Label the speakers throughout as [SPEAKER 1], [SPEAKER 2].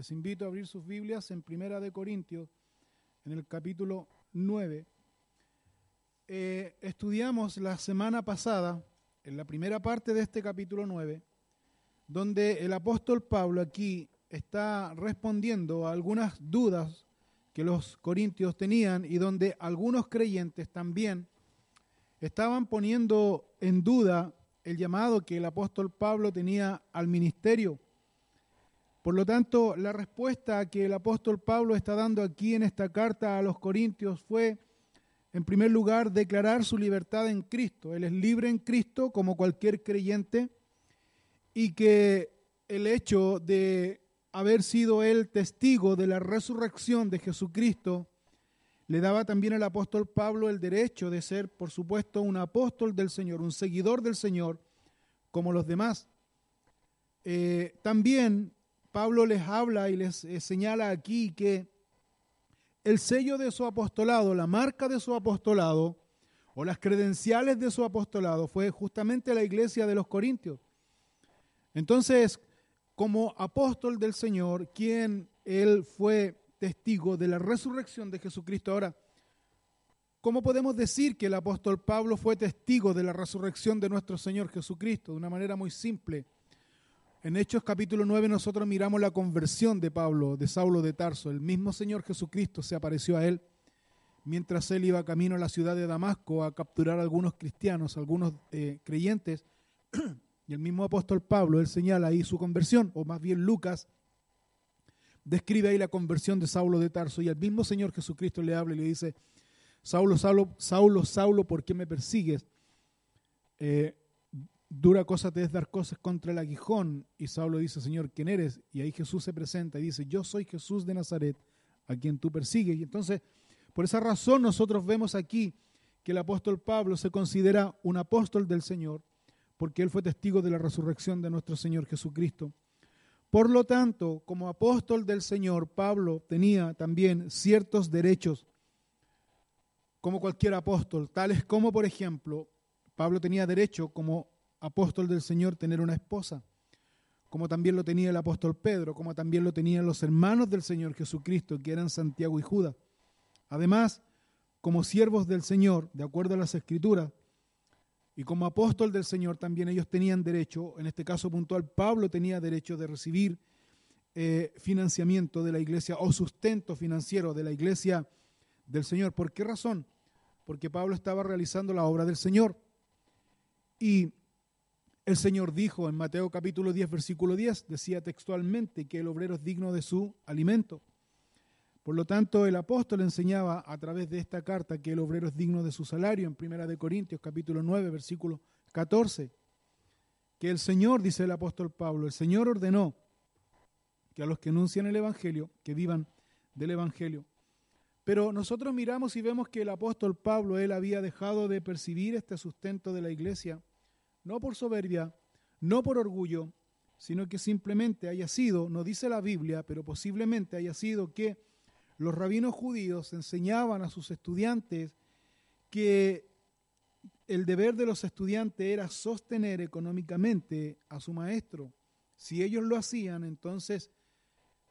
[SPEAKER 1] Les invito a abrir sus Biblias en Primera de Corintios, en el capítulo 9. Eh, estudiamos la semana pasada, en la primera parte de este capítulo 9, donde el apóstol Pablo aquí está respondiendo a algunas dudas que los corintios tenían y donde algunos creyentes también estaban poniendo en duda el llamado que el apóstol Pablo tenía al ministerio. Por lo tanto, la respuesta que el apóstol Pablo está dando aquí en esta carta a los Corintios fue, en primer lugar, declarar su libertad en Cristo. Él es libre en Cristo como cualquier creyente y que el hecho de haber sido él testigo de la resurrección de Jesucristo le daba también al apóstol Pablo el derecho de ser, por supuesto, un apóstol del Señor, un seguidor del Señor, como los demás. Eh, también Pablo les habla y les eh, señala aquí que el sello de su apostolado, la marca de su apostolado, o las credenciales de su apostolado, fue justamente la iglesia de los Corintios. Entonces, como apóstol del Señor, quien él fue testigo de la resurrección de Jesucristo. Ahora, ¿cómo podemos decir que el apóstol Pablo fue testigo de la resurrección de nuestro Señor Jesucristo? De una manera muy simple. En Hechos capítulo 9 nosotros miramos la conversión de Pablo, de Saulo de Tarso. El mismo Señor Jesucristo se apareció a él mientras él iba camino a la ciudad de Damasco a capturar a algunos cristianos, algunos eh, creyentes. Y el mismo apóstol Pablo, él señala ahí su conversión, o más bien Lucas, describe ahí la conversión de Saulo de Tarso y al mismo Señor Jesucristo le habla y le dice, Saulo, Saulo, Saulo, Saulo, ¿por qué me persigues? Eh, dura cosa te es dar cosas contra el aguijón. Y Saulo dice, Señor, ¿quién eres? Y ahí Jesús se presenta y dice, yo soy Jesús de Nazaret, a quien tú persigues. Y entonces, por esa razón nosotros vemos aquí que el apóstol Pablo se considera un apóstol del Señor, porque él fue testigo de la resurrección de nuestro Señor Jesucristo. Por lo tanto, como apóstol del Señor, Pablo tenía también ciertos derechos, como cualquier apóstol, tales como, por ejemplo, Pablo tenía derecho como apóstol del Señor tener una esposa, como también lo tenía el apóstol Pedro, como también lo tenían los hermanos del Señor Jesucristo, que eran Santiago y Judas. Además, como siervos del Señor, de acuerdo a las Escrituras, y como apóstol del Señor también ellos tenían derecho, en este caso puntual, Pablo tenía derecho de recibir eh, financiamiento de la iglesia o sustento financiero de la iglesia del Señor. ¿Por qué razón? Porque Pablo estaba realizando la obra del Señor. Y el Señor dijo en Mateo capítulo 10, versículo 10, decía textualmente que el obrero es digno de su alimento. Por lo tanto, el apóstol enseñaba a través de esta carta que el obrero es digno de su salario en Primera de Corintios capítulo 9, versículo 14. Que el Señor, dice el apóstol Pablo, el Señor ordenó que a los que anuncian el Evangelio, que vivan del Evangelio. Pero nosotros miramos y vemos que el apóstol Pablo, él había dejado de percibir este sustento de la iglesia, no por soberbia, no por orgullo, sino que simplemente haya sido, no dice la Biblia, pero posiblemente haya sido que los rabinos judíos enseñaban a sus estudiantes que el deber de los estudiantes era sostener económicamente a su maestro. Si ellos lo hacían, entonces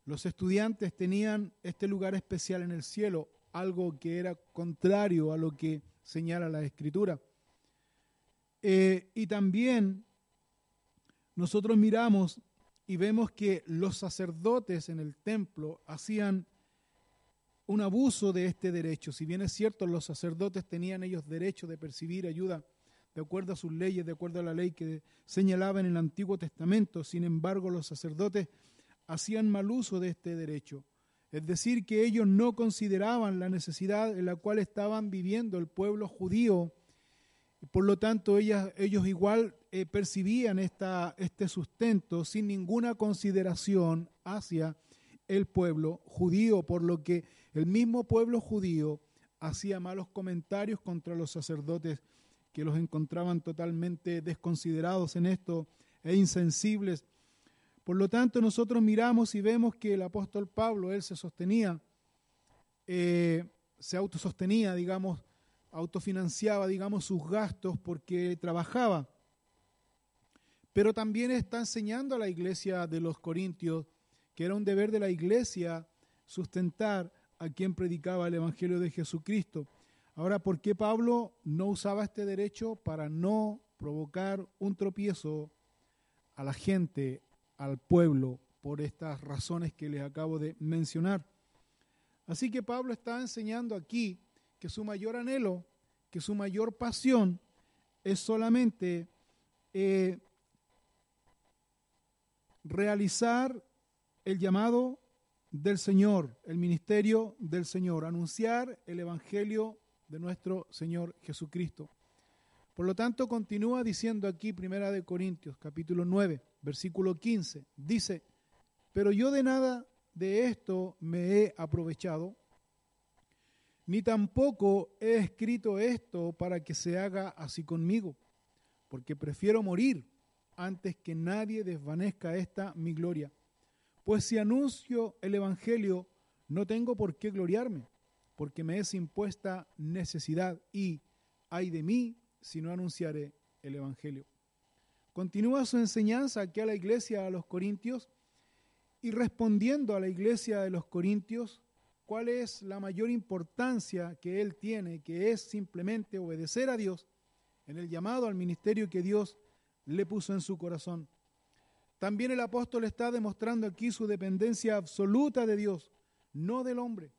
[SPEAKER 1] los estudiantes tenían este lugar especial en el cielo, algo que era contrario a lo que señala la escritura. Eh, y también nosotros miramos y vemos que los sacerdotes en el templo hacían un abuso de este derecho. Si bien es cierto, los sacerdotes tenían ellos derecho de percibir ayuda de acuerdo a sus leyes, de acuerdo a la ley que señalaba en el Antiguo Testamento, sin embargo los sacerdotes hacían mal uso de este derecho. Es decir, que ellos no consideraban la necesidad en la cual estaban viviendo el pueblo judío. Por lo tanto, ellos igual eh, percibían esta, este sustento sin ninguna consideración hacia el pueblo judío, por lo que el mismo pueblo judío hacía malos comentarios contra los sacerdotes que los encontraban totalmente desconsiderados en esto e insensibles. Por lo tanto, nosotros miramos y vemos que el apóstol Pablo, él se sostenía, eh, se autosostenía, digamos, autofinanciaba, digamos, sus gastos porque trabajaba. Pero también está enseñando a la iglesia de los Corintios que era un deber de la iglesia sustentar a quien predicaba el Evangelio de Jesucristo. Ahora, ¿por qué Pablo no usaba este derecho para no provocar un tropiezo a la gente, al pueblo, por estas razones que les acabo de mencionar? Así que Pablo está enseñando aquí que su mayor anhelo, que su mayor pasión es solamente eh, realizar el llamado del Señor, el ministerio del Señor, anunciar el Evangelio de nuestro Señor Jesucristo. Por lo tanto, continúa diciendo aquí, Primera de Corintios, capítulo 9, versículo 15, dice, pero yo de nada de esto me he aprovechado, ni tampoco he escrito esto para que se haga así conmigo, porque prefiero morir antes que nadie desvanezca esta mi gloria. Pues si anuncio el Evangelio, no tengo por qué gloriarme, porque me es impuesta necesidad y hay de mí si no anunciaré el Evangelio. Continúa su enseñanza aquí a la iglesia, a los Corintios, y respondiendo a la iglesia de los Corintios, cuál es la mayor importancia que él tiene, que es simplemente obedecer a Dios en el llamado al ministerio que Dios le puso en su corazón. También el apóstol está demostrando aquí su dependencia absoluta de Dios, no del hombre.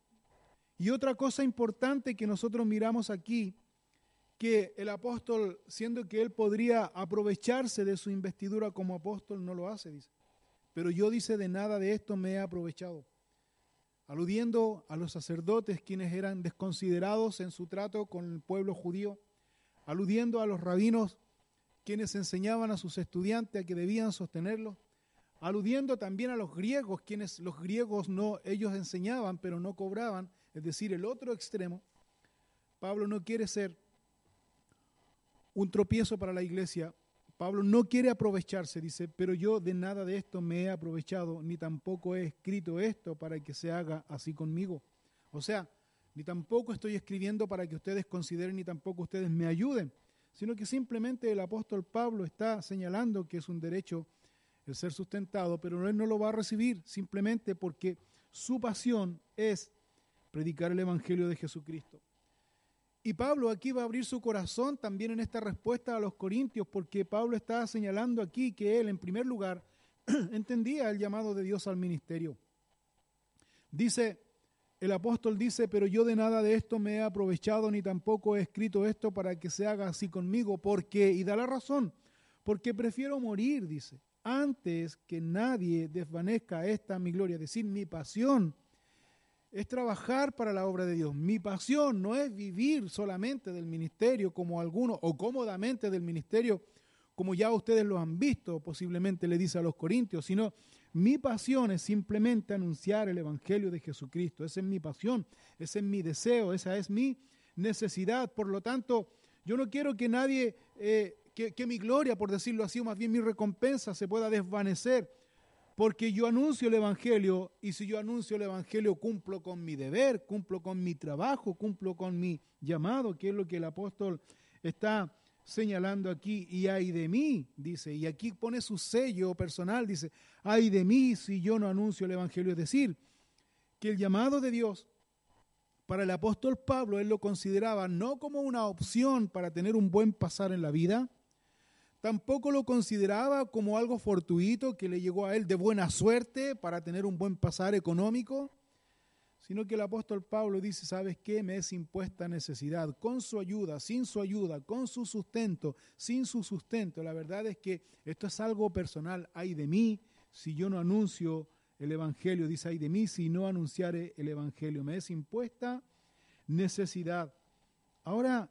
[SPEAKER 1] Y otra cosa importante que nosotros miramos aquí, que el apóstol, siendo que él podría aprovecharse de su investidura como apóstol, no lo hace, dice. Pero yo dice, de nada de esto me he aprovechado. Aludiendo a los sacerdotes quienes eran desconsiderados en su trato con el pueblo judío, aludiendo a los rabinos quienes enseñaban a sus estudiantes a que debían sostenerlo, aludiendo también a los griegos, quienes los griegos no, ellos enseñaban pero no cobraban, es decir, el otro extremo. Pablo no quiere ser un tropiezo para la iglesia. Pablo no quiere aprovecharse, dice, pero yo de nada de esto me he aprovechado, ni tampoco he escrito esto para que se haga así conmigo. O sea, ni tampoco estoy escribiendo para que ustedes consideren, ni tampoco ustedes me ayuden, sino que simplemente el apóstol Pablo está señalando que es un derecho el ser sustentado, pero él no lo va a recibir simplemente porque su pasión es predicar el Evangelio de Jesucristo. Y Pablo aquí va a abrir su corazón también en esta respuesta a los corintios, porque Pablo está señalando aquí que él, en primer lugar, entendía el llamado de Dios al ministerio. Dice, el apóstol dice, pero yo de nada de esto me he aprovechado, ni tampoco he escrito esto para que se haga así conmigo, porque, y da la razón, porque prefiero morir, dice, antes que nadie desvanezca esta mi gloria, es decir, mi pasión es trabajar para la obra de Dios. Mi pasión no es vivir solamente del ministerio como algunos, o cómodamente del ministerio, como ya ustedes lo han visto, posiblemente le dice a los corintios, sino mi pasión es simplemente anunciar el Evangelio de Jesucristo. Esa es mi pasión, ese es mi deseo, esa es mi necesidad. Por lo tanto, yo no quiero que nadie, eh, que, que mi gloria, por decirlo así, o más bien mi recompensa se pueda desvanecer, porque yo anuncio el Evangelio y si yo anuncio el Evangelio cumplo con mi deber, cumplo con mi trabajo, cumplo con mi llamado, que es lo que el apóstol está señalando aquí, y hay de mí, dice, y aquí pone su sello personal, dice, hay de mí si yo no anuncio el Evangelio. Es decir, que el llamado de Dios para el apóstol Pablo, él lo consideraba no como una opción para tener un buen pasar en la vida, tampoco lo consideraba como algo fortuito que le llegó a él de buena suerte para tener un buen pasar económico, sino que el apóstol Pablo dice, ¿sabes qué? Me es impuesta necesidad, con su ayuda, sin su ayuda, con su sustento, sin su sustento. La verdad es que esto es algo personal, hay de mí si yo no anuncio el Evangelio, dice, hay de mí si no anunciare el Evangelio, me es impuesta necesidad. Ahora,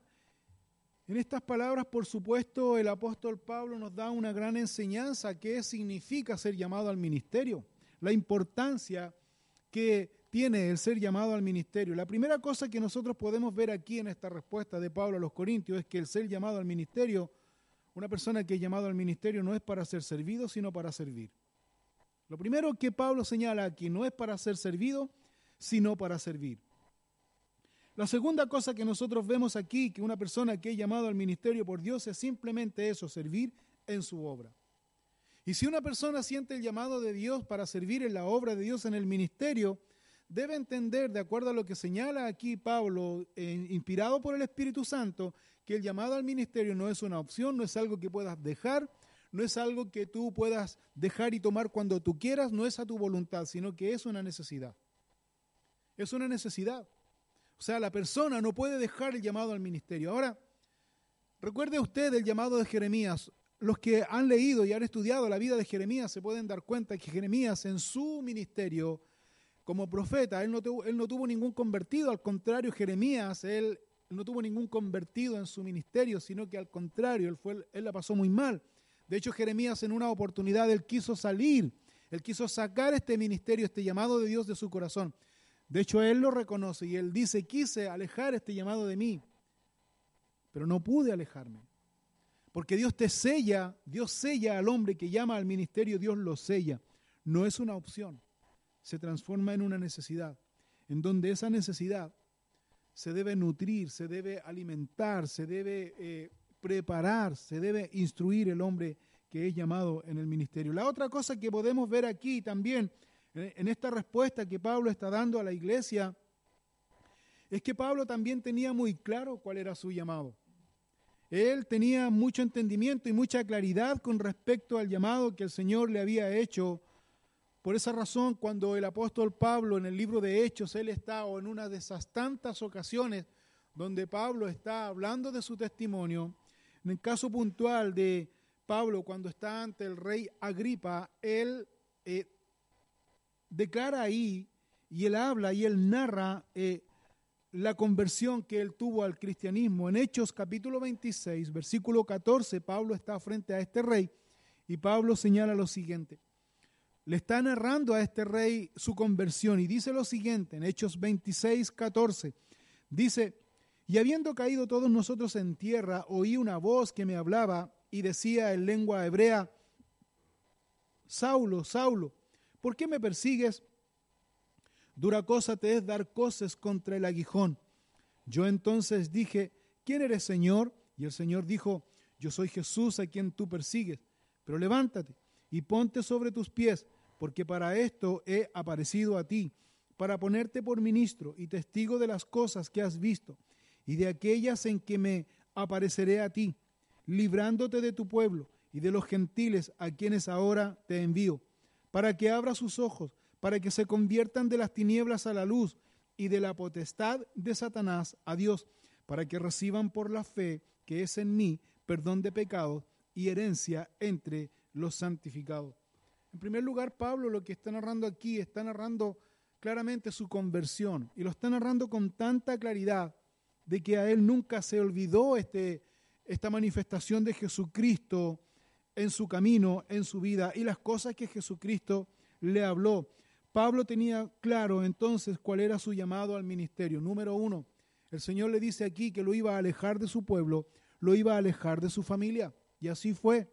[SPEAKER 1] en estas palabras, por supuesto, el apóstol Pablo nos da una gran enseñanza, qué significa ser llamado al ministerio, la importancia que tiene el ser llamado al ministerio. La primera cosa que nosotros podemos ver aquí en esta respuesta de Pablo a los Corintios es que el ser llamado al ministerio, una persona que es llamado al ministerio no es para ser servido, sino para servir. Lo primero que Pablo señala aquí no es para ser servido, sino para servir. La segunda cosa que nosotros vemos aquí, que una persona que es llamado al ministerio por Dios es simplemente eso, servir en su obra. Y si una persona siente el llamado de Dios para servir en la obra de Dios en el ministerio, debe entender, de acuerdo a lo que señala aquí Pablo, eh, inspirado por el Espíritu Santo, que el llamado al ministerio no es una opción, no es algo que puedas dejar, no es algo que tú puedas dejar y tomar cuando tú quieras, no es a tu voluntad, sino que es una necesidad. Es una necesidad. O sea, la persona no puede dejar el llamado al ministerio. Ahora, recuerde usted el llamado de Jeremías. Los que han leído y han estudiado la vida de Jeremías se pueden dar cuenta que Jeremías en su ministerio como profeta, él no, tuvo, él no tuvo ningún convertido, al contrario, Jeremías, él no tuvo ningún convertido en su ministerio, sino que al contrario, él, fue, él la pasó muy mal. De hecho, Jeremías en una oportunidad, él quiso salir, él quiso sacar este ministerio, este llamado de Dios de su corazón. De hecho, él lo reconoce y él dice, quise alejar este llamado de mí, pero no pude alejarme. Porque Dios te sella, Dios sella al hombre que llama al ministerio, Dios lo sella. No es una opción se transforma en una necesidad, en donde esa necesidad se debe nutrir, se debe alimentar, se debe eh, preparar, se debe instruir el hombre que es llamado en el ministerio. La otra cosa que podemos ver aquí también, en esta respuesta que Pablo está dando a la iglesia, es que Pablo también tenía muy claro cuál era su llamado. Él tenía mucho entendimiento y mucha claridad con respecto al llamado que el Señor le había hecho por esa razón, cuando el apóstol Pablo en el libro de Hechos, él está o en una de esas tantas ocasiones donde Pablo está hablando de su testimonio, en el caso puntual de Pablo cuando está ante el rey Agripa, él eh, declara ahí y él habla y él narra eh, la conversión que él tuvo al cristianismo. En Hechos capítulo 26, versículo 14, Pablo está frente a este rey y Pablo señala lo siguiente le está narrando a este rey su conversión y dice lo siguiente en Hechos 26, 14. Dice, y habiendo caído todos nosotros en tierra, oí una voz que me hablaba y decía en lengua hebrea, Saulo, Saulo, ¿por qué me persigues? Dura cosa te es dar cosas contra el aguijón. Yo entonces dije, ¿quién eres Señor? Y el Señor dijo, yo soy Jesús a quien tú persigues, pero levántate y ponte sobre tus pies porque para esto he aparecido a ti, para ponerte por ministro y testigo de las cosas que has visto y de aquellas en que me apareceré a ti, librándote de tu pueblo y de los gentiles a quienes ahora te envío, para que abra sus ojos, para que se conviertan de las tinieblas a la luz y de la potestad de Satanás a Dios, para que reciban por la fe que es en mí perdón de pecados y herencia entre los santificados. En primer lugar, Pablo lo que está narrando aquí, está narrando claramente su conversión y lo está narrando con tanta claridad de que a él nunca se olvidó este, esta manifestación de Jesucristo en su camino, en su vida y las cosas que Jesucristo le habló. Pablo tenía claro entonces cuál era su llamado al ministerio. Número uno, el Señor le dice aquí que lo iba a alejar de su pueblo, lo iba a alejar de su familia. Y así fue.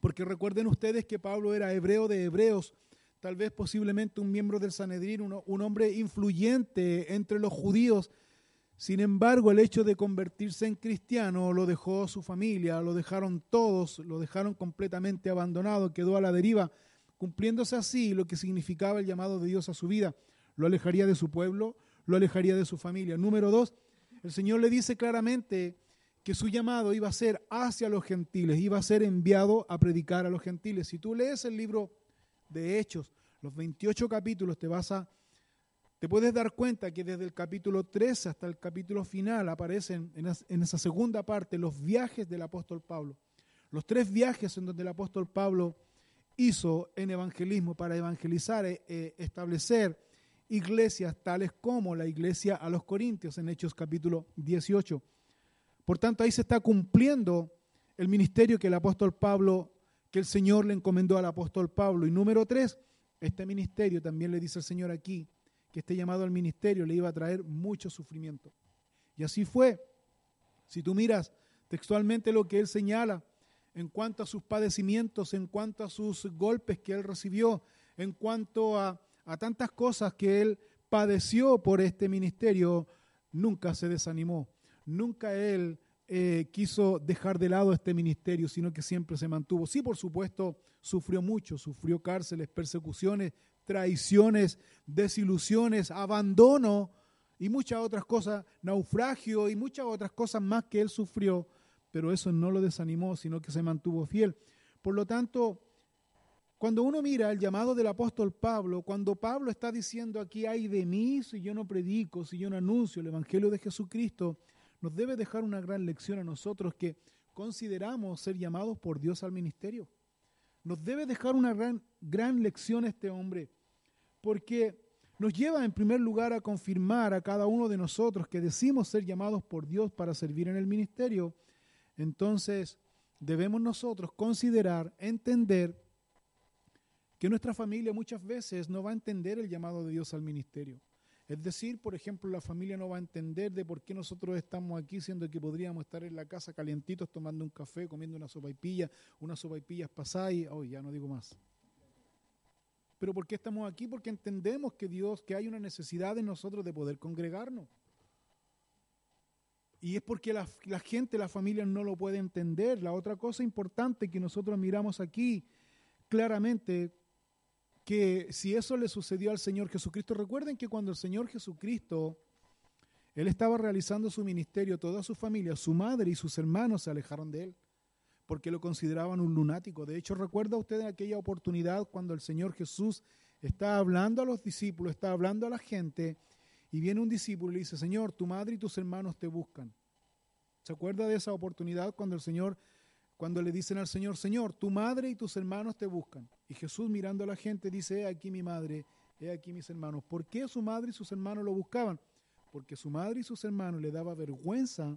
[SPEAKER 1] Porque recuerden ustedes que Pablo era hebreo de hebreos, tal vez posiblemente un miembro del Sanedrín, un, hombre influyente entre los judíos. Sin embargo, el hecho de convertirse en cristiano lo dejó su familia, lo dejaron todos, lo dejaron completamente abandonado, quedó a la deriva, cumpliéndose así lo que significaba el llamado de Dios a su vida. Lo alejaría de su pueblo, lo alejaría de su familia. Número dos, el Señor le dice claramente que su llamado iba a ser hacia los gentiles, iba a ser enviado a predicar a los gentiles. Si tú lees el libro de Hechos, los 28 capítulos, te vas a te puedes dar cuenta que desde el capítulo 13 hasta el capítulo final aparecen en esa segunda parte los viajes del apóstol Pablo. Los tres viajes en donde el apóstol Pablo hizo en evangelismo para evangelizar, e, e establecer iglesias tales como la iglesia a los Corintios en Hechos capítulo 18. Por tanto, ahí se está cumpliendo el ministerio que el apóstol Pablo, que el Señor le encomendó al apóstol Pablo. Y número tres, este ministerio también le dice el Señor aquí, este llamado al ministerio le iba a traer mucho sufrimiento. Y así fue. Si tú miras textualmente lo que él señala en cuanto a sus padecimientos, en cuanto a sus golpes que él recibió, en cuanto a, a tantas cosas que él padeció por este ministerio, nunca se desanimó nunca él eh, quiso dejar de lado este ministerio, sino que siempre se mantuvo. Sí, por supuesto, sufrió mucho, sufrió cárceles, persecuciones, traiciones, desilusiones, abandono y muchas otras cosas, naufragio y muchas otras cosas más que él sufrió, pero eso no lo desanimó, sino que se mantuvo fiel. Por lo tanto, cuando uno mira el llamado del apóstol Pablo, cuando Pablo está diciendo aquí, hay de mí si yo no predico, si yo no anuncio el Evangelio de Jesucristo, nos debe dejar una gran lección a nosotros que consideramos ser llamados por Dios al ministerio. Nos debe dejar una gran, gran lección este hombre, porque nos lleva en primer lugar a confirmar a cada uno de nosotros que decimos ser llamados por Dios para servir en el ministerio. Entonces, debemos nosotros considerar, entender, que nuestra familia muchas veces no va a entender el llamado de Dios al ministerio. Es decir, por ejemplo, la familia no va a entender de por qué nosotros estamos aquí, siendo que podríamos estar en la casa calientitos tomando un café, comiendo una sopaipilla, unas sopaipillas pasadas y, oh, ya no digo más. Pero ¿por qué estamos aquí? Porque entendemos que Dios, que hay una necesidad en nosotros de poder congregarnos. Y es porque la, la gente, la familia no lo puede entender. La otra cosa importante que nosotros miramos aquí claramente que si eso le sucedió al Señor Jesucristo, recuerden que cuando el Señor Jesucristo, Él estaba realizando su ministerio, toda su familia, su madre y sus hermanos se alejaron de Él, porque lo consideraban un lunático. De hecho, recuerda usted aquella oportunidad cuando el Señor Jesús está hablando a los discípulos, está hablando a la gente, y viene un discípulo y le dice, Señor, tu madre y tus hermanos te buscan. ¿Se acuerda de esa oportunidad cuando el Señor cuando le dicen al Señor, Señor, tu madre y tus hermanos te buscan. Y Jesús mirando a la gente dice, he aquí mi madre, he aquí mis hermanos. ¿Por qué su madre y sus hermanos lo buscaban? Porque su madre y sus hermanos le daba vergüenza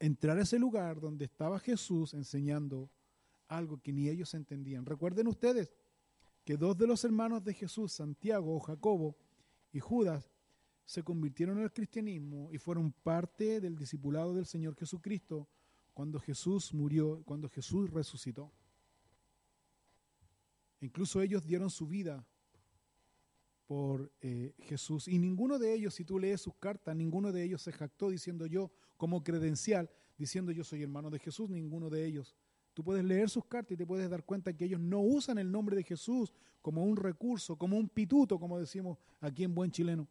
[SPEAKER 1] entrar a ese lugar donde estaba Jesús enseñando algo que ni ellos entendían. Recuerden ustedes que dos de los hermanos de Jesús, Santiago Jacobo y Judas, se convirtieron al cristianismo y fueron parte del discipulado del Señor Jesucristo cuando Jesús murió, cuando Jesús resucitó. Incluso ellos dieron su vida por eh, Jesús. Y ninguno de ellos, si tú lees sus cartas, ninguno de ellos se jactó diciendo yo como credencial, diciendo yo soy hermano de Jesús, ninguno de ellos. Tú puedes leer sus cartas y te puedes dar cuenta que ellos no usan el nombre de Jesús como un recurso, como un pituto, como decimos aquí en buen chileno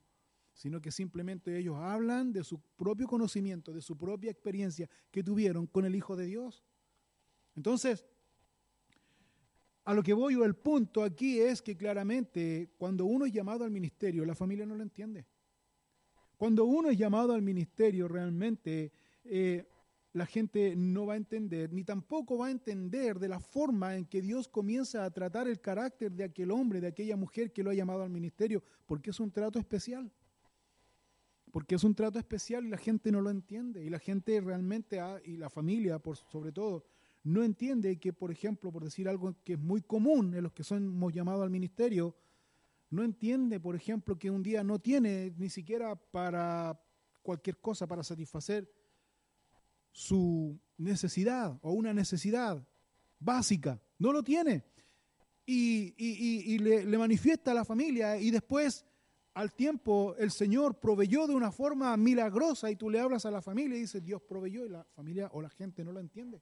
[SPEAKER 1] sino que simplemente ellos hablan de su propio conocimiento, de su propia experiencia que tuvieron con el Hijo de Dios. Entonces, a lo que voy o el punto aquí es que claramente cuando uno es llamado al ministerio, la familia no lo entiende. Cuando uno es llamado al ministerio, realmente eh, la gente no va a entender, ni tampoco va a entender de la forma en que Dios comienza a tratar el carácter de aquel hombre, de aquella mujer que lo ha llamado al ministerio, porque es un trato especial porque es un trato especial y la gente no lo entiende. Y la gente realmente, y la familia por sobre todo, no entiende que, por ejemplo, por decir algo que es muy común en los que somos llamados al ministerio, no entiende, por ejemplo, que un día no tiene ni siquiera para cualquier cosa, para satisfacer su necesidad o una necesidad básica. No lo tiene. Y, le, le manifiesta a la familia y después al tiempo el Señor proveyó de una forma milagrosa y tú le hablas a la familia y dices, Dios proveyó y la familia o la gente no lo entiende.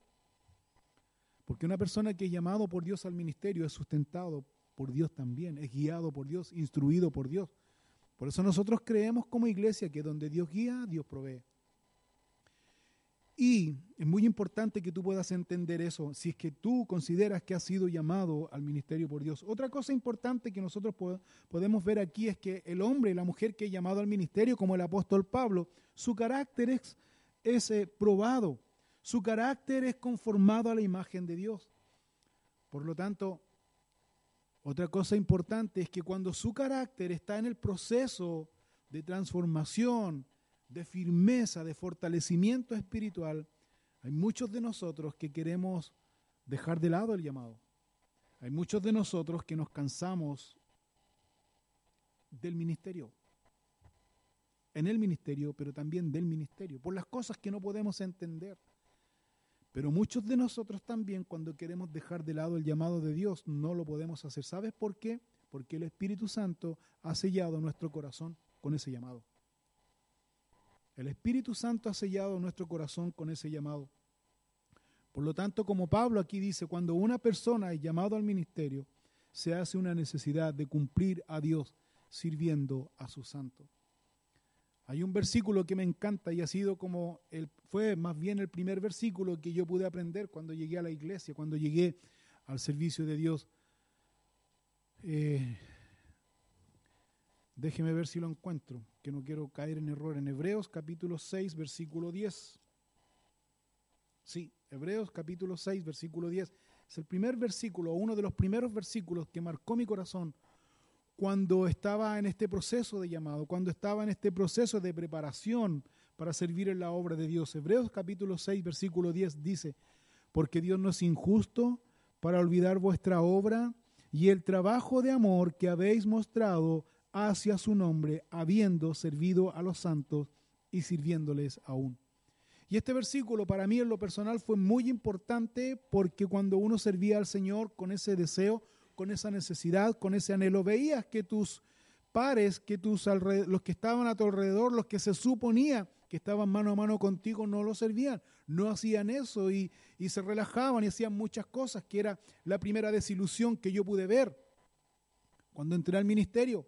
[SPEAKER 1] Porque una persona que es llamado por Dios al ministerio es sustentado por Dios también, es guiado por Dios, instruido por Dios. Por eso nosotros creemos como iglesia que donde Dios guía, Dios provee. Y es muy importante que tú puedas entender eso, si es que tú consideras que has sido llamado al ministerio por Dios. Otra cosa importante que nosotros podemos ver aquí es que el hombre y la mujer que es llamado al ministerio, como el apóstol Pablo, su carácter es, es eh, probado, su carácter es conformado a la imagen de Dios. Por lo tanto, otra cosa importante es que cuando su carácter está en el proceso de transformación, de firmeza, de fortalecimiento espiritual, hay muchos de nosotros que queremos dejar de lado el llamado. Hay muchos de nosotros que nos cansamos del ministerio. En el ministerio, pero también del ministerio, por las cosas que no podemos entender. Pero muchos de nosotros también cuando queremos dejar de lado el llamado de Dios no lo podemos hacer. ¿Sabes por qué? Porque el Espíritu Santo ha sellado nuestro corazón con ese llamado. El Espíritu Santo ha sellado nuestro corazón con ese llamado. Por lo tanto, como Pablo aquí dice, cuando una persona es llamado al ministerio, se hace una necesidad de cumplir a Dios sirviendo a su santo. Hay un versículo que me encanta y ha sido como el, fue más bien el primer versículo que yo pude aprender cuando llegué a la iglesia, cuando llegué al servicio de Dios. Eh, déjeme ver si lo encuentro, que no quiero caer en error. En Hebreos capítulo 6, versículo 10. Sí, Hebreos capítulo 6, versículo 10. Es el primer versículo, uno de los primeros versículos que marcó mi corazón cuando estaba en este proceso de llamado, cuando estaba en este proceso de preparación para servir en la obra de Dios. Hebreos capítulo 6, versículo 10 dice, porque Dios no es injusto para olvidar vuestra obra y el trabajo de amor que habéis mostrado hacia su nombre, habiendo servido a los santos y sirviéndoles aún. Y este versículo para mí en lo personal fue muy importante porque cuando uno servía al Señor con ese deseo, con esa necesidad, con ese anhelo, veías que tus pares, que tus los que estaban a tu alrededor, los que se suponía que estaban mano a mano contigo, no lo servían, no hacían eso y, y se relajaban y hacían muchas cosas, que era la primera desilusión que yo pude ver cuando entré al ministerio.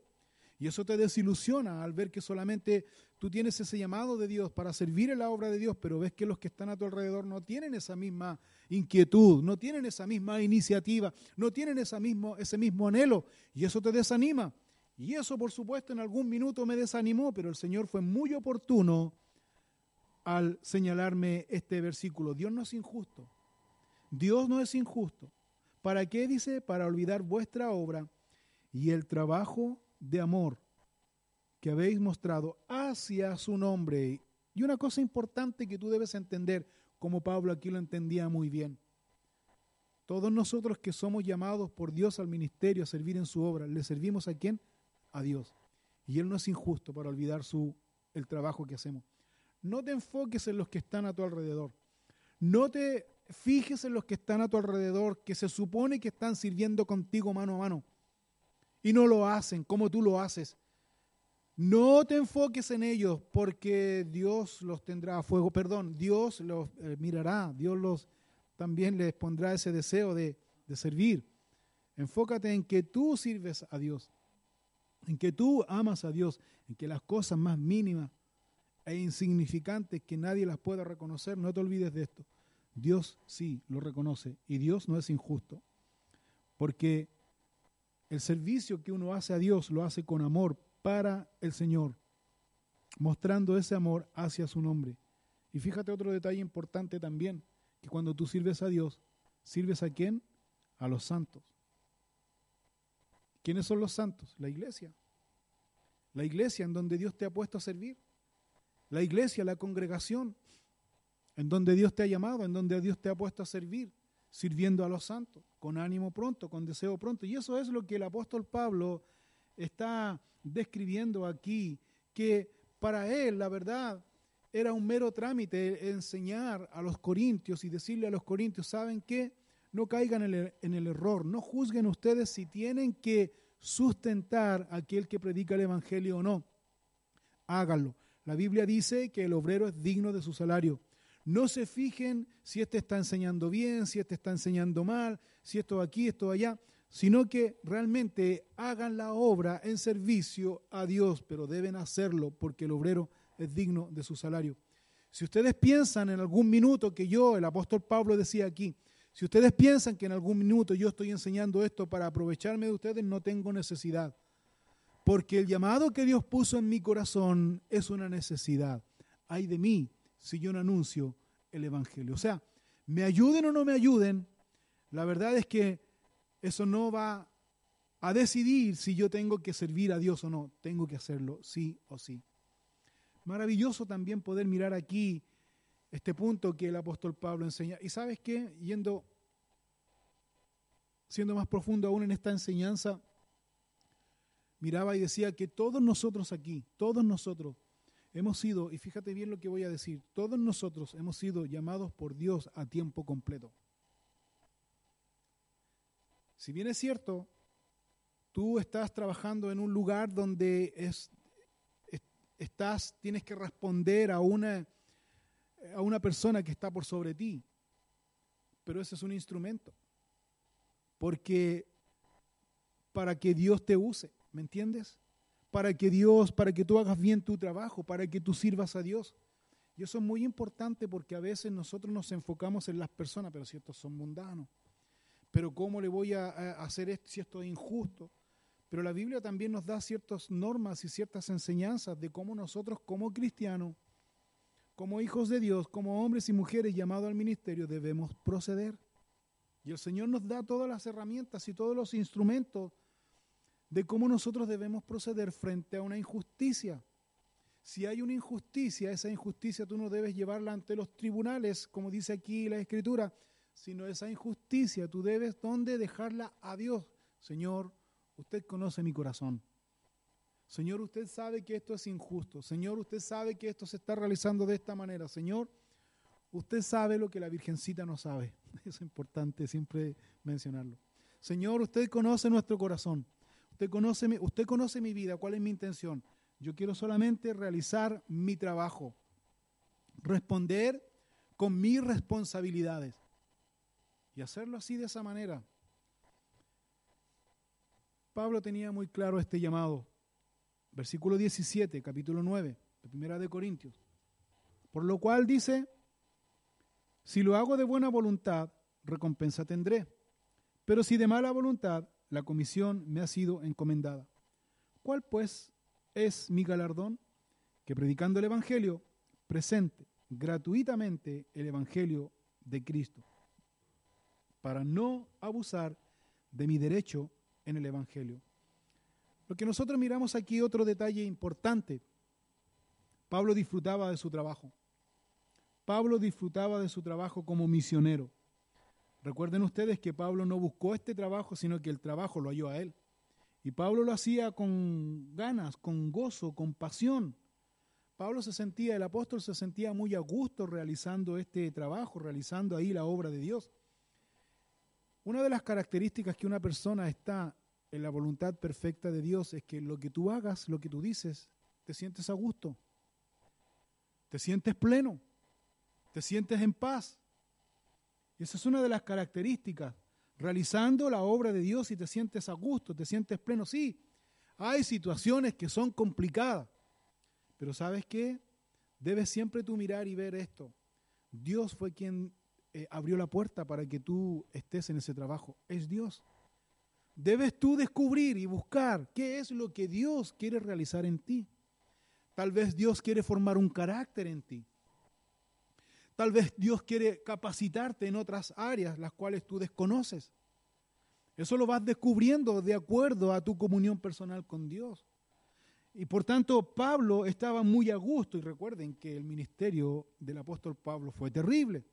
[SPEAKER 1] Y eso te desilusiona al ver que solamente tú tienes ese llamado de Dios para servir en la obra de Dios, pero ves que los que están a tu alrededor no tienen esa misma inquietud, no tienen esa misma iniciativa, no tienen mismo, ese mismo anhelo. Y eso te desanima. Y eso, por supuesto, en algún minuto me desanimó, pero el Señor fue muy oportuno al señalarme este versículo. Dios no es injusto. Dios no es injusto. ¿Para qué dice? Para olvidar vuestra obra y el trabajo de amor que habéis mostrado hacia su nombre. Y una cosa importante que tú debes entender, como Pablo aquí lo entendía muy bien. Todos nosotros que somos llamados por Dios al ministerio a servir en su obra, ¿le servimos a quién? A Dios. Y Él no es injusto para olvidar su, el trabajo que hacemos. No te enfoques en los que están a tu alrededor. No te fijes en los que están a tu alrededor, que se supone que están sirviendo contigo mano a mano y no lo hacen como tú lo haces. No te enfoques en ellos porque Dios los tendrá a fuego, perdón, Dios los eh, mirará, Dios los también les pondrá ese deseo de, de servir. Enfócate en que tú sirves a Dios, en que tú amas a Dios, en que las cosas más mínimas e insignificantes que nadie las pueda reconocer, no te olvides de esto. Dios sí lo reconoce y Dios no es injusto. Porque el servicio que uno hace a Dios lo hace con amor para el Señor, mostrando ese amor hacia su nombre. Y fíjate otro detalle importante también, que cuando tú sirves a Dios, ¿sirves a quién? A los santos. ¿Quiénes son los santos? La iglesia. La iglesia en donde Dios te ha puesto a servir. La iglesia, la congregación, en donde Dios te ha llamado, en donde Dios te ha puesto a servir sirviendo a los santos, con ánimo pronto, con deseo pronto. Y eso es lo que el apóstol Pablo está describiendo aquí, que para él, la verdad, era un mero trámite enseñar a los corintios y decirle a los corintios, ¿saben qué? No caigan en el, error, no juzguen ustedes si tienen que sustentar a aquel que predica el Evangelio o no. Háganlo. La Biblia dice que el obrero es digno de su salario. No se fijen si este está enseñando bien, si este está enseñando mal, si esto aquí, esto allá, sino que realmente hagan la obra en servicio a Dios, pero deben hacerlo porque el obrero es digno de su salario. Si ustedes piensan en algún minuto que yo, el apóstol Pablo decía aquí, si ustedes piensan que en algún minuto yo estoy enseñando esto para aprovecharme de ustedes, no tengo necesidad. Porque el llamado que Dios puso en mi corazón es una necesidad. Ay de mí si yo no anuncio el Evangelio. O sea, me ayuden o no me ayuden, la verdad es que eso no va a decidir si yo tengo que servir a Dios o no. Tengo que hacerlo sí o sí. Maravilloso también poder mirar aquí este punto que el apóstol Pablo enseña. Y sabes qué, yendo, siendo más profundo aún en esta enseñanza, miraba y decía que todos nosotros aquí, todos nosotros, Hemos sido, y fíjate bien lo que voy a decir, todos nosotros hemos sido llamados por Dios a tiempo completo. Si bien es cierto, tú estás trabajando en un lugar donde es, estás, tienes que responder a una, a una persona que está por sobre ti. Pero ese es un instrumento. Porque para que Dios te use, ¿me entiendes? Para que Dios, para que tú hagas bien tu trabajo, para que tú sirvas a Dios. Y eso es muy importante porque a veces nosotros nos enfocamos en las personas, pero si son mundanos. Pero ¿cómo le voy a, hacer esto si esto es injusto? Pero la Biblia también nos da ciertas normas y ciertas enseñanzas de cómo nosotros como cristianos, como hijos de Dios, como hombres y mujeres llamados al ministerio, debemos proceder. Y el Señor nos da todas las herramientas y todos los instrumentos de cómo nosotros debemos proceder frente a una injusticia. Si hay una injusticia, esa injusticia tú no debes llevarla ante los tribunales, como dice aquí la Escritura, sino esa injusticia tú debes, ¿dónde dejarla a Dios? Señor, usted conoce mi corazón. Señor, usted sabe que esto es injusto. Señor, usted sabe que esto se está realizando de esta manera. Señor, usted sabe lo que la Virgencita no sabe. Es importante siempre mencionarlo. Señor, usted conoce nuestro corazón. Usted conoce, mi, usted conoce mi vida. ¿Cuál es mi intención? Yo quiero solamente realizar mi trabajo. Responder con mis responsabilidades. Y hacerlo así de esa manera. Pablo tenía muy claro este llamado. Versículo 17, capítulo 9, de Primera de Corintios. Por lo cual dice, si lo hago de buena voluntad, recompensa tendré. Pero si de mala voluntad, la comisión me ha sido encomendada. ¿Cuál pues es mi galardón? Que predicando el Evangelio, presente gratuitamente el Evangelio de Cristo, para no abusar de mi derecho en el Evangelio. Lo que nosotros miramos aquí, otro detalle importante, Pablo disfrutaba de su trabajo. Pablo disfrutaba de su trabajo como misionero. Recuerden ustedes que Pablo no buscó este trabajo, sino que el trabajo lo halló a él. Y Pablo lo hacía con ganas, con gozo, con pasión. Pablo se sentía, el apóstol se sentía muy a gusto realizando este trabajo, realizando ahí la obra de Dios. Una de las características que una persona está en la voluntad perfecta de Dios es que lo que tú hagas, lo que tú dices, te sientes a gusto, te sientes pleno, te sientes en paz. Y esa es una de las características. Realizando la obra de Dios y te sientes a gusto, te sientes pleno. Sí, hay situaciones que son complicadas, pero ¿sabes qué? Debes siempre tú mirar y ver esto. Dios fue quien eh, abrió la puerta para que tú estés en ese trabajo. Es Dios. Debes tú descubrir y buscar qué es lo que Dios quiere realizar en ti. Tal vez Dios quiere formar un carácter en ti. Tal vez Dios quiere capacitarte en otras áreas las cuales tú desconoces. Eso lo vas descubriendo de acuerdo a tu comunión personal con Dios. Y por tanto, Pablo estaba muy a gusto. Y recuerden que el ministerio del apóstol Pablo fue terrible.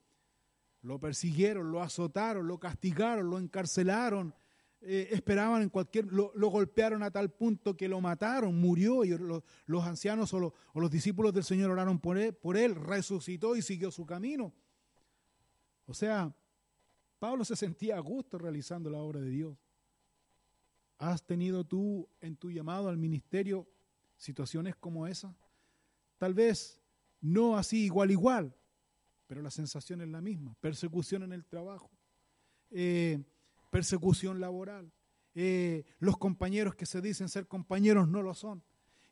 [SPEAKER 1] Lo persiguieron, lo azotaron, lo castigaron, lo encarcelaron, eh, esperaban en cualquier, lo, golpearon a tal punto que lo mataron, murió y los ancianos o, los discípulos del Señor oraron por él, por él, resucitó y siguió su camino. O sea, Pablo se sentía a gusto realizando la obra de Dios. ¿Has tenido tú en tu llamado al ministerio situaciones como esa? Tal vez no así igual igual, pero la sensación es la misma. Persecución en el trabajo. Eh, persecución laboral, eh, los compañeros que se dicen ser compañeros no lo son,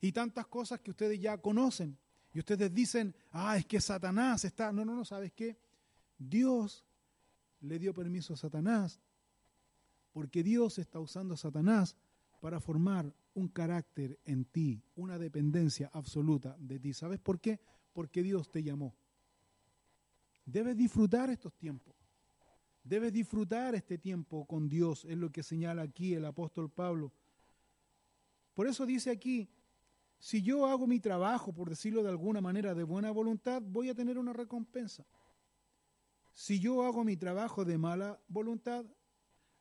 [SPEAKER 1] y tantas cosas que ustedes ya conocen. Y ustedes dicen, ah, es que Satanás está. No, no, no, ¿sabes qué? Dios le dio permiso a Satanás, porque Dios está usando a Satanás para formar un carácter en ti, una dependencia absoluta de ti. ¿Sabes por qué? Porque Dios te llamó. Debes disfrutar estos tiempos. Debes disfrutar este tiempo con Dios, es lo que señala aquí el apóstol Pablo. Por eso dice aquí, si yo hago mi trabajo, por decirlo de alguna manera, de buena voluntad, voy a tener una recompensa. Si yo hago mi trabajo de mala voluntad,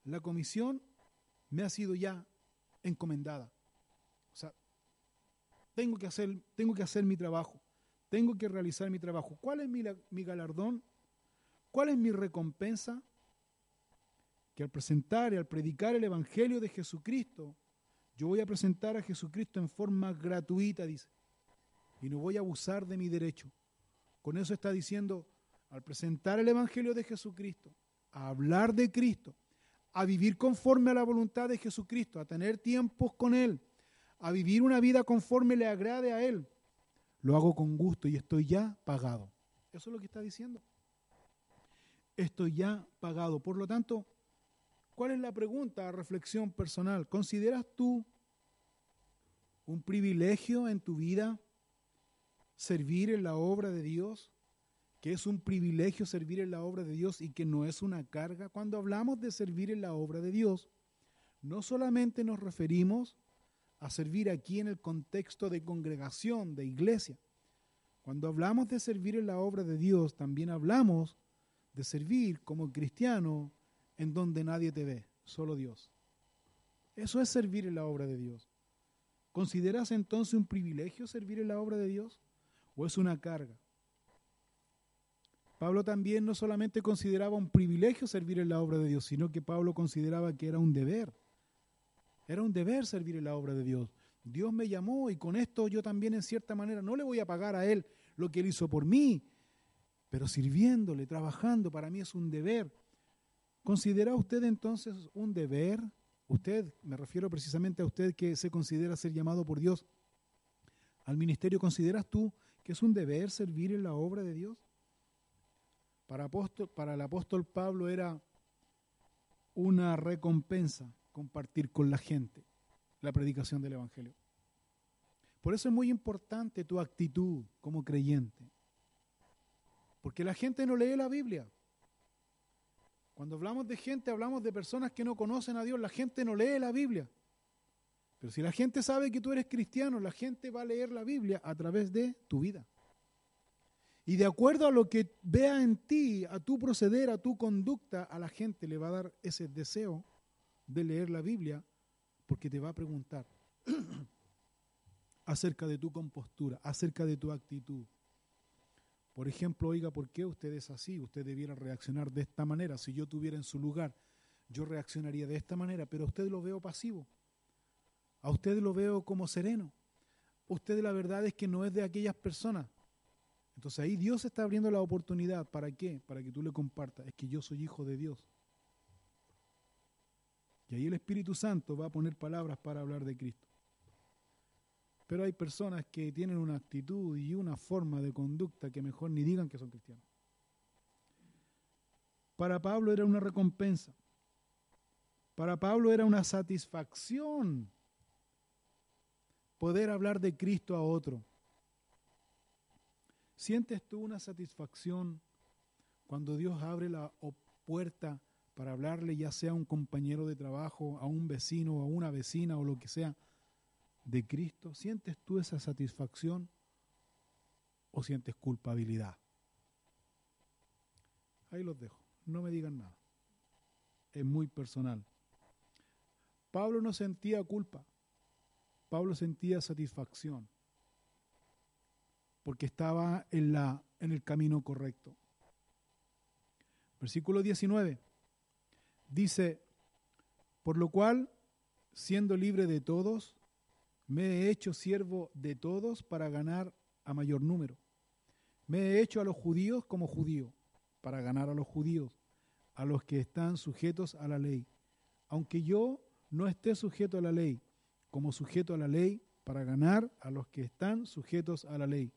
[SPEAKER 1] la comisión me ha sido ya encomendada. O sea, tengo que hacer, tengo que hacer mi trabajo, tengo que realizar mi trabajo. ¿Cuál es mi, galardón? ¿Cuál es mi recompensa? que al presentar y al predicar el Evangelio de Jesucristo, yo voy a presentar a Jesucristo en forma gratuita, dice. y no voy a abusar de mi derecho. Con eso está diciendo, al presentar el Evangelio de Jesucristo, a hablar de Cristo, a vivir conforme a la voluntad de Jesucristo, a tener tiempos con Él, a vivir una vida conforme le agrade a Él, lo hago con gusto y estoy ya pagado. Eso es lo que está diciendo. Estoy ya pagado. Por lo tanto, ¿cuál es la pregunta, reflexión personal? ¿Consideras tú un privilegio en tu vida servir en la obra de Dios? que es un privilegio servir en la obra de Dios y que no es una carga. Cuando hablamos de servir en la obra de Dios, no solamente nos referimos a servir aquí en el contexto de congregación, de iglesia. Cuando hablamos de servir en la obra de Dios, también hablamos de servir como cristiano en donde nadie te ve, solo Dios. Eso es servir en la obra de Dios. ¿Consideras entonces un privilegio servir en la obra de Dios o es una carga? Pablo también no solamente consideraba un privilegio servir en la obra de Dios, sino que Pablo consideraba que era un deber. Era un deber servir en la obra de Dios. Dios me llamó y con esto yo también en cierta manera no le voy a pagar a Él lo que Él hizo por mí, pero sirviéndole, trabajando, para mí es un deber. ¿Considera usted entonces un deber? Usted, me refiero precisamente a usted que se considera ser llamado por Dios al ministerio, ¿consideras tú que es un deber servir en la obra de Dios? Para, para el apóstol Pablo era una recompensa compartir con la gente la predicación del Evangelio. Por eso es muy importante tu actitud como creyente. Porque la gente no lee la Biblia. Cuando hablamos de gente, hablamos de personas que no conocen a Dios. La gente no lee la Biblia. Pero si la gente sabe que tú eres cristiano, la gente va a leer la Biblia a través de tu vida. Y de acuerdo a lo que vea en ti, a tu proceder, a tu conducta, a la gente le va a dar ese deseo de leer la Biblia porque te va a preguntar acerca de tu compostura, acerca de tu actitud. Por ejemplo, oiga, ¿por qué usted es así? Usted debiera reaccionar de esta manera. Si yo tuviera en su lugar, yo reaccionaría de esta manera, pero a usted lo veo pasivo. A usted lo veo como sereno. Usted la verdad es que no es de aquellas personas entonces ahí Dios está abriendo la oportunidad. ¿Para qué? Para que tú le compartas. Es que yo soy hijo de Dios. Y ahí el Espíritu Santo va a poner palabras para hablar de Cristo. Pero hay personas que tienen una actitud y una forma de conducta que mejor ni digan que son cristianos. Para Pablo era una recompensa. Para Pablo era una satisfacción poder hablar de Cristo a otro. ¿Sientes tú una satisfacción cuando Dios abre la puerta para hablarle ya sea a un compañero de trabajo, a un vecino, a una vecina o lo que sea de Cristo? ¿Sientes tú esa satisfacción o sientes culpabilidad? Ahí los dejo, no me digan nada. Es muy personal. Pablo no sentía culpa, Pablo sentía satisfacción porque estaba en, la, en el camino correcto. Versículo 19 dice, por lo cual, siendo libre de todos, me he hecho siervo de todos para ganar a mayor número. Me he hecho a los judíos como judío, para ganar a los judíos, a los que están sujetos a la ley. Aunque yo no esté sujeto a la ley, como sujeto a la ley, para ganar a los que están sujetos a la ley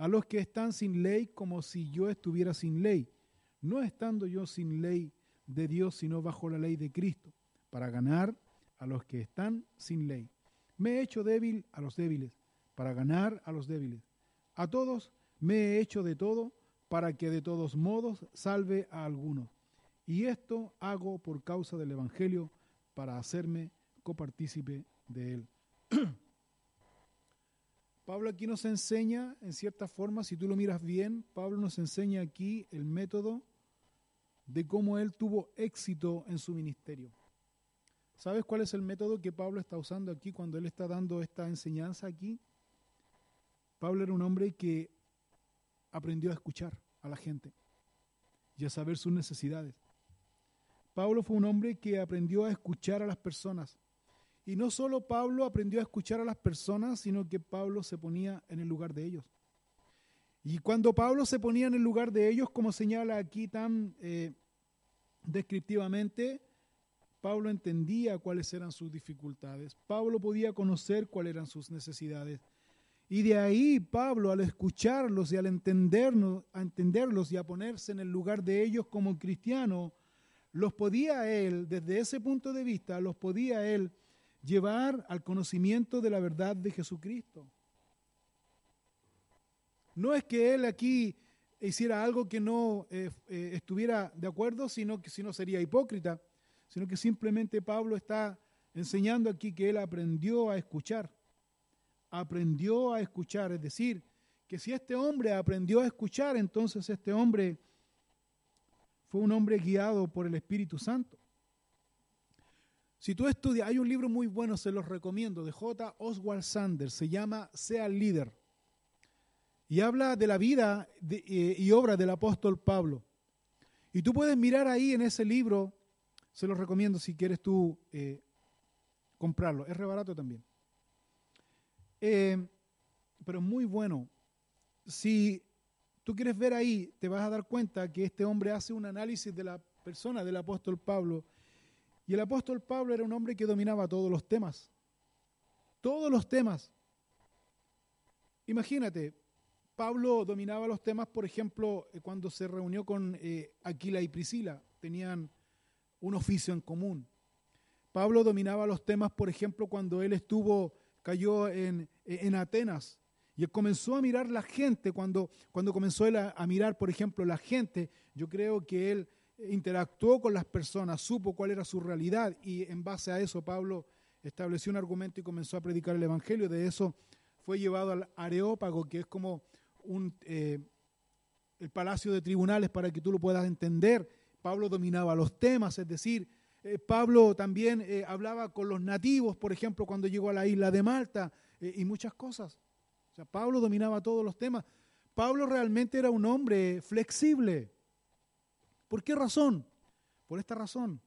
[SPEAKER 1] a los que están sin ley como si yo estuviera sin ley, no estando yo sin ley de Dios, sino bajo la ley de Cristo, para ganar a los que están sin ley. Me he hecho débil a los débiles, para ganar a los débiles. A todos me he hecho de todo, para que de todos modos salve a algunos. Y esto hago por causa del Evangelio, para hacerme copartícipe de él. Pablo aquí nos enseña, en cierta forma, si tú lo miras bien, Pablo nos enseña aquí el método de cómo él tuvo éxito en su ministerio. ¿Sabes cuál es el método que Pablo está usando aquí cuando él está dando esta enseñanza aquí? Pablo era un hombre que aprendió a escuchar a la gente y a saber sus necesidades. Pablo fue un hombre que aprendió a escuchar a las personas Y no solo Pablo aprendió a escuchar a las personas, sino que Pablo se ponía en el lugar de ellos. Y cuando Pablo se ponía en el lugar de ellos, como señala aquí tan eh, descriptivamente, Pablo entendía cuáles eran sus dificultades. Pablo podía conocer cuáles eran sus necesidades. Y de ahí Pablo, al escucharlos y al entendernos, a entenderlos y a ponerse en el lugar de ellos como cristiano, los podía él, desde ese punto de vista, los podía él llevar al conocimiento de la verdad de Jesucristo. No es que él aquí hiciera algo que no eh, eh, estuviera de acuerdo, sino que si no sería hipócrita, sino que simplemente Pablo está enseñando aquí que él aprendió a escuchar, aprendió a escuchar, es decir, que si este hombre aprendió a escuchar, entonces este hombre fue un hombre guiado por el Espíritu Santo. Si tú estudias, hay un libro muy bueno, se los recomiendo, de J. Oswald Sanders, se llama Sea líder. Y habla de la vida eh, y obra del apóstol Pablo. Y tú puedes mirar ahí en ese libro, se los recomiendo si quieres tú eh, comprarlo, es rebarato también. Eh, pero es muy bueno. Si tú quieres ver ahí, te vas a dar cuenta que este hombre hace un análisis de la persona del apóstol Pablo. Y el apóstol Pablo era un hombre que dominaba todos los temas. Todos los temas. Imagínate, Pablo dominaba los temas, por ejemplo, eh, cuando se reunió con eh, Aquila y Priscila, tenían un oficio en común. Pablo dominaba los temas, por ejemplo, cuando él estuvo, cayó en, en Atenas y él comenzó a mirar la gente, cuando, cuando comenzó él a, mirar, por ejemplo, la gente, yo creo que él interactuó con las personas, supo cuál era su realidad y en base a eso Pablo estableció un argumento y comenzó a predicar el Evangelio. De eso fue llevado al Areópago, que es como un, eh, el palacio de tribunales para que tú lo puedas entender. Pablo dominaba los temas, es decir, eh, Pablo también eh, hablaba con los nativos, por ejemplo, cuando llegó a la isla de Malta y muchas cosas. O sea, Pablo dominaba todos los temas. Pablo realmente era un hombre flexible. ¿Por qué razón? Por esta razón.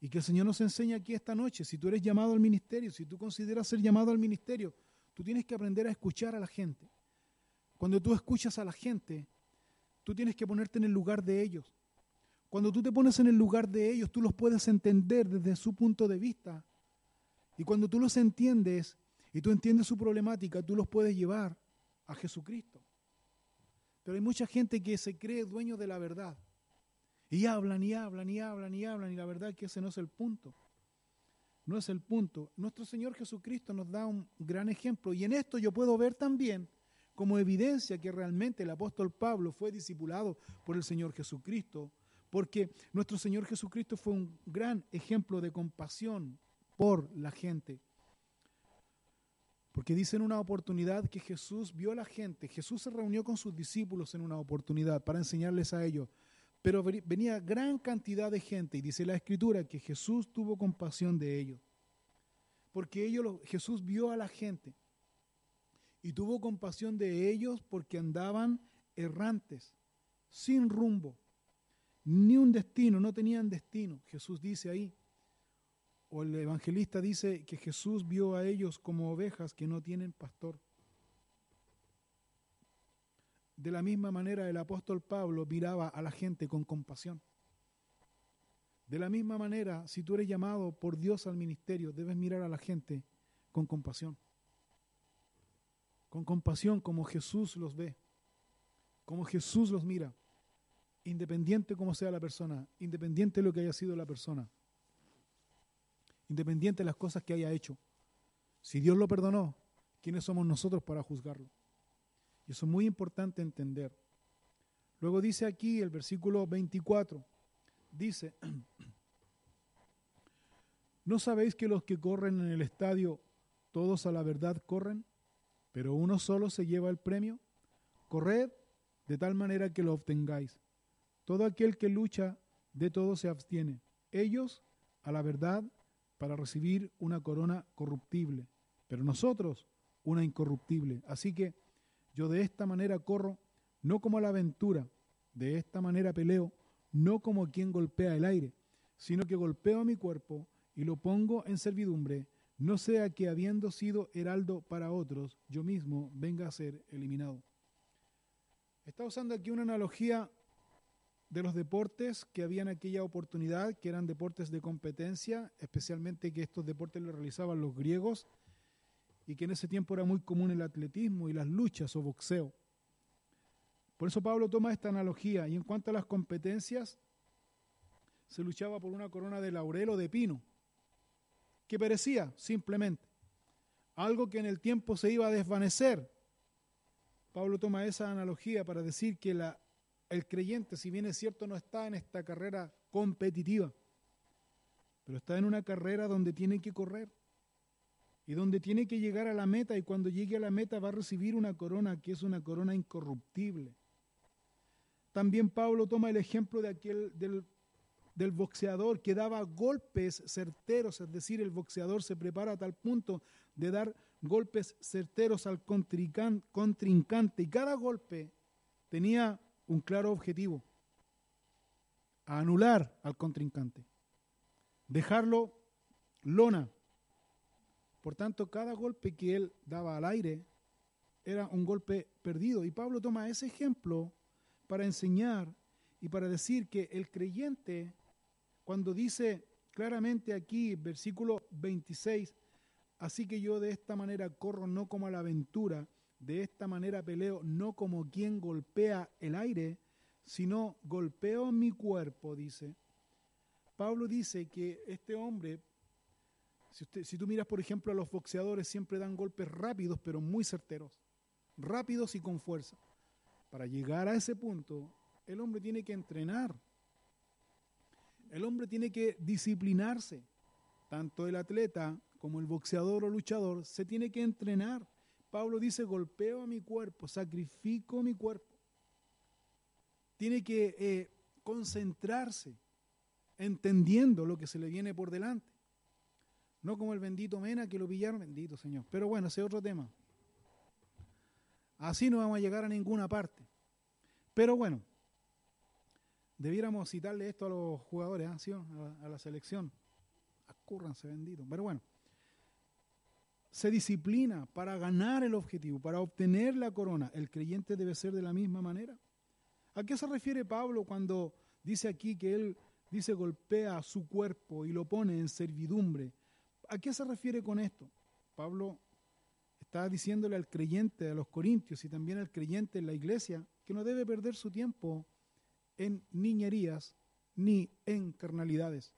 [SPEAKER 1] Y que el Señor nos enseña aquí esta noche, si tú eres llamado al ministerio, si tú consideras ser llamado al ministerio, tú tienes que aprender a escuchar a la gente. Cuando tú escuchas a la gente, tú tienes que ponerte en el lugar de ellos. Cuando tú te pones en el lugar de ellos, tú los puedes entender desde su punto de vista. Y cuando tú los entiendes, y tú entiendes su problemática, tú los puedes llevar a Jesucristo. Pero hay mucha gente que se cree dueño de la verdad. Y hablan y hablan y hablan y hablan y la verdad es que ese no es el punto. No es el punto. Nuestro Señor Jesucristo nos da un gran ejemplo y en esto yo puedo ver también como evidencia que realmente el apóstol Pablo fue discipulado por el Señor Jesucristo, porque nuestro Señor Jesucristo fue un gran ejemplo de compasión por la gente. Porque dice en una oportunidad que Jesús vio a la gente, Jesús se reunió con sus discípulos en una oportunidad para enseñarles a ellos, pero venía gran cantidad de gente y dice la escritura que Jesús tuvo compasión de ellos. Porque ellos, Jesús vio a la gente y tuvo compasión de ellos porque andaban errantes, sin rumbo, ni un destino, no tenían destino. Jesús dice ahí, o el evangelista dice que Jesús vio a ellos como ovejas que no tienen pastor. De la misma manera el apóstol Pablo miraba a la gente con compasión. De la misma manera, si tú eres llamado por Dios al ministerio, debes mirar a la gente con compasión. Con compasión como Jesús los ve, como Jesús los mira, independiente como sea la persona, independiente de lo que haya sido la persona independiente de las cosas que haya hecho. Si Dios lo perdonó, ¿quiénes somos nosotros para juzgarlo? Y eso es muy importante entender. Luego dice aquí el versículo 24, dice, ¿no sabéis que los que corren en el estadio, todos a la verdad corren, pero uno solo se lleva el premio? Corred de tal manera que lo obtengáis. Todo aquel que lucha, de todo se abstiene. Ellos a la verdad para recibir una corona corruptible, pero nosotros una incorruptible. Así que yo de esta manera corro, no como a la aventura, de esta manera peleo, no como quien golpea el aire, sino que golpeo a mi cuerpo y lo pongo en servidumbre no sea que habiendo sido heraldo para otros, yo mismo venga a ser eliminado. Está usando aquí una analogía de los deportes que había en aquella oportunidad, que eran deportes de competencia, especialmente que estos deportes los realizaban los griegos y que en ese tiempo era muy común el atletismo y las luchas o boxeo. Por eso Pablo toma esta analogía y en cuanto a las competencias, se luchaba por una corona de laurel o de pino, que perecía simplemente, algo que en el tiempo se iba a desvanecer. Pablo toma esa analogía para decir que el creyente, si bien es cierto, no está en esta carrera competitiva, pero está en una carrera donde tiene que correr y donde tiene que llegar a la meta y cuando llegue a la meta va a recibir una corona que es una corona incorruptible. También Pablo toma el ejemplo de aquel del, del boxeador que daba golpes certeros, es decir, el boxeador se prepara a tal punto de dar golpes certeros al contrincante y cada golpe tenía un claro objetivo, anular al contrincante, dejarlo lona. Por tanto, cada golpe que él daba al aire era un golpe perdido. Y Pablo toma ese ejemplo para enseñar y para decir que el creyente, cuando dice claramente aquí, versículo 26, así que yo de esta manera corro no como a la aventura, de esta manera peleo no como quien golpea el aire, sino golpeo mi cuerpo, dice. Pablo dice que este hombre, si, si tú miras por ejemplo a los boxeadores, siempre dan golpes rápidos, pero muy certeros, rápidos y con fuerza. Para llegar a ese punto, el hombre tiene que entrenar. El hombre tiene que disciplinarse. Tanto el atleta como el boxeador o luchador se tiene que entrenar. Pablo dice, golpeo a mi cuerpo, sacrifico mi cuerpo. Tiene que eh, concentrarse, entendiendo lo que se le viene por delante. No como el bendito Mena que lo pillaron, bendito Señor. Pero bueno, ese es otro tema. Así no vamos a llegar a ninguna parte. Pero bueno, debiéramos citarle esto a los jugadores, ¿ah? a, la, selección. Acúrranse, bendito. Pero bueno, se disciplina para ganar el objetivo, para obtener la corona. ¿El creyente debe ser de la misma manera? ¿A qué se refiere Pablo cuando dice aquí que él dice golpea su cuerpo y lo pone en servidumbre? ¿A qué se refiere con esto? Pablo está diciéndole al creyente, a los corintios y también al creyente en la iglesia, que no debe perder su tiempo en niñerías ni en carnalidades.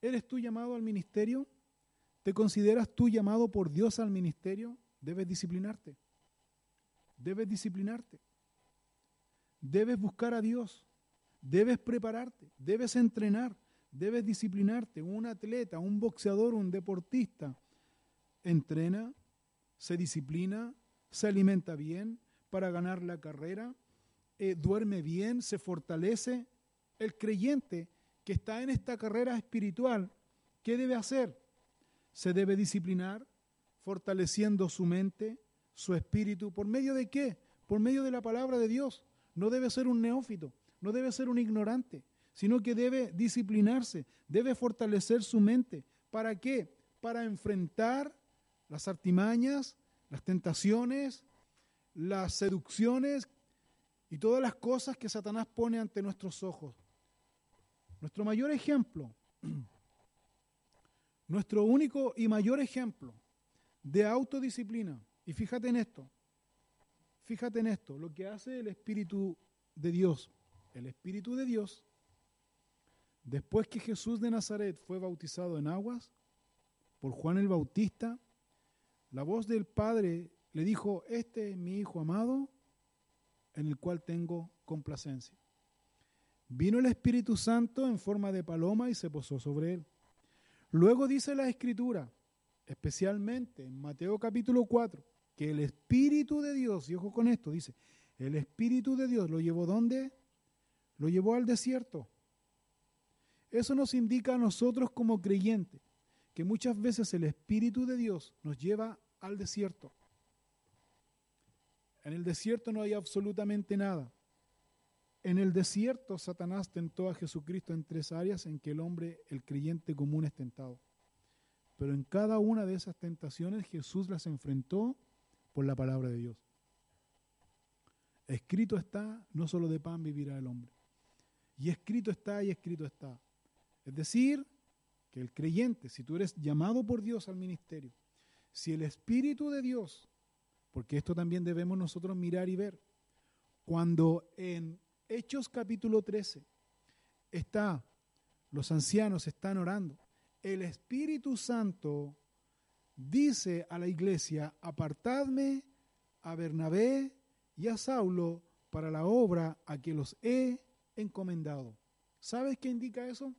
[SPEAKER 1] ¿Eres tú llamado al ministerio? ¿Te consideras tú llamado por Dios al ministerio? Debes disciplinarte. Debes disciplinarte. Debes buscar a Dios. Debes prepararte. Debes entrenar. Debes disciplinarte. Un atleta, un boxeador, un deportista entrena, se disciplina, se alimenta bien para ganar la carrera, eh, duerme bien, se fortalece. El creyente que está en esta carrera espiritual, ¿qué debe hacer? Se debe disciplinar, fortaleciendo su mente, su espíritu. ¿Por medio de qué? Por medio de la palabra de Dios. No debe ser un neófito, no debe ser un ignorante, sino que debe disciplinarse, debe fortalecer su mente. ¿Para qué? Para enfrentar las artimañas, las tentaciones, las seducciones y todas las cosas que Satanás pone ante nuestros ojos. Nuestro mayor ejemplo, nuestro único y mayor ejemplo de autodisciplina, y fíjate en esto, fíjate en esto, lo que hace el Espíritu de Dios. El Espíritu de Dios, después que Jesús de Nazaret fue bautizado en aguas por Juan el Bautista, la voz del Padre le dijo, este es mi Hijo amado, en el cual tengo complacencia. Vino el Espíritu Santo en forma de paloma y se posó sobre él. Luego dice la Escritura, especialmente en Mateo capítulo 4, que el Espíritu de Dios, y ojo con esto, dice, el Espíritu de Dios lo llevó ¿dónde? Lo llevó al desierto. Eso nos indica a nosotros como creyentes que muchas veces el Espíritu de Dios nos lleva al desierto. En el desierto no hay absolutamente nada. En el desierto Satanás tentó a Jesucristo en tres áreas en que el hombre, el creyente común, es tentado. Pero en cada una de esas tentaciones Jesús las enfrentó por la palabra de Dios. Escrito está, no solo de pan vivirá el hombre. Y escrito está y escrito está. Es decir, que el creyente, si tú eres llamado por Dios al ministerio, si el Espíritu de Dios, porque esto también debemos nosotros mirar y ver, cuando en Hechos capítulo 13 está, los ancianos están orando, el Espíritu Santo dice a la iglesia, apartadme a Bernabé y a Saulo para la obra a que los he encomendado. ¿Sabes qué indica eso?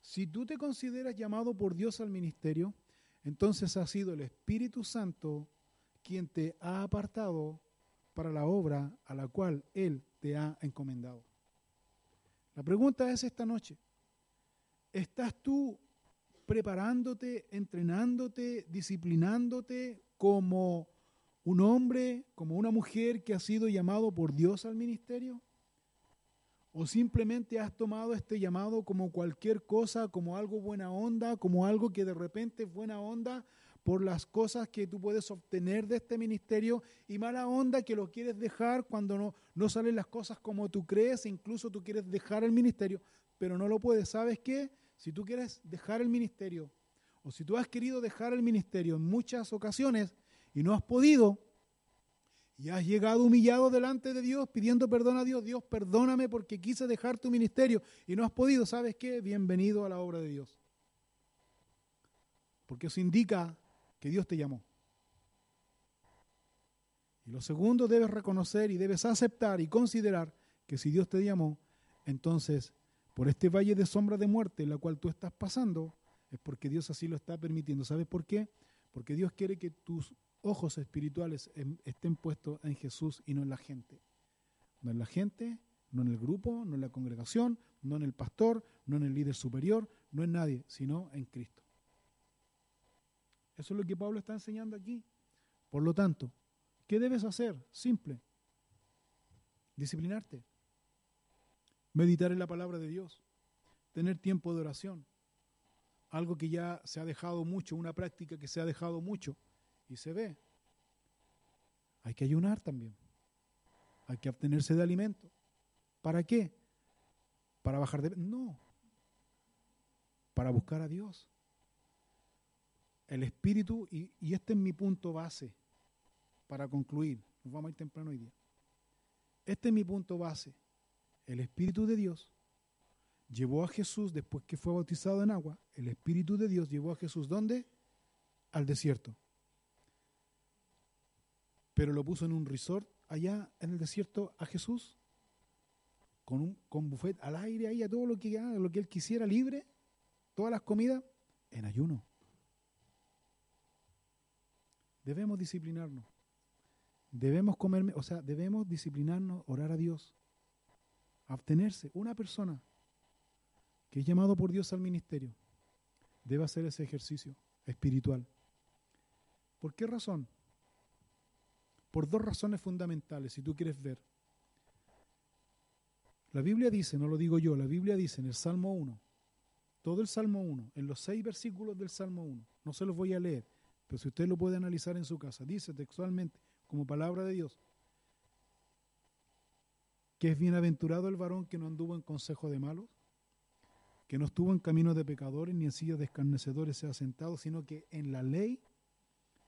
[SPEAKER 1] Si tú te consideras llamado por Dios al ministerio, entonces ha sido el Espíritu Santo quien te ha apartado para la obra a la cual Él te ha encomendado. La pregunta es esta noche, ¿estás tú preparándote, entrenándote, disciplinándote como un hombre, como una mujer que ha sido llamado por Dios al ministerio? ¿O simplemente has tomado este llamado como cualquier cosa, como algo buena onda, como algo que de repente es buena onda por las cosas que tú puedes obtener de este ministerio y mala onda que lo quieres dejar cuando no, no salen las cosas como tú crees, incluso tú quieres dejar el ministerio, pero no lo puedes? ¿Sabes qué? Si tú quieres dejar el ministerio, o si tú has querido dejar el ministerio en muchas ocasiones y no has podido, y has llegado humillado delante de Dios pidiendo perdón a Dios, Dios perdóname porque quise dejar tu ministerio y no has podido, ¿sabes qué? Bienvenido a la obra de Dios. Porque eso indica que Dios te llamó. Y lo segundo, debes reconocer y debes aceptar y considerar que si Dios te llamó, entonces por este valle de sombra de muerte en la cual tú estás pasando, es porque Dios así lo está permitiendo. ¿Sabes por qué? Porque Dios quiere que tus ojos espirituales estén puestos en Jesús y no en la gente. No en la gente, no en el grupo, no en la congregación, no en el pastor, no en el líder superior, no en nadie, sino en Cristo. Eso es lo que Pablo está enseñando aquí. Por lo tanto, ¿qué debes hacer? Simple. Disciplinarte. Meditar en la palabra de Dios. Tener tiempo de oración. Algo que ya se ha dejado mucho, una práctica que se ha dejado mucho y se ve. Hay que ayunar también. Hay que abstenerse de alimento. ¿Para qué? ¿Para bajar de... No. Para buscar a Dios. El espíritu, y, este es mi punto base para concluir. Nos vamos a ir temprano hoy día. Este es mi punto base. El Espíritu de Dios llevó a Jesús después que fue bautizado en agua. El Espíritu de Dios llevó a Jesús ¿dónde? Al desierto pero lo puso en un resort allá en el desierto a Jesús, con un con buffet al aire ahí, a todo lo que, lo que él quisiera libre, todas las comidas, en ayuno. Debemos disciplinarnos. Debemos comer, o sea, debemos disciplinarnos, orar a Dios, abstenerse. Una persona que es llamado por Dios al ministerio debe hacer ese ejercicio espiritual. ¿Por qué razón? por dos razones fundamentales, si tú quieres ver. La Biblia dice, no lo digo yo, la Biblia dice en el Salmo 1, todo el Salmo 1, en los seis versículos del Salmo 1, no se los voy a leer, pero si usted lo puede analizar en su casa, dice textualmente, como palabra de Dios, que es bienaventurado el varón que no anduvo en consejo de malos, que no estuvo en camino de pecadores ni en sillas de escarnecedores se ha sentado, sino que en la ley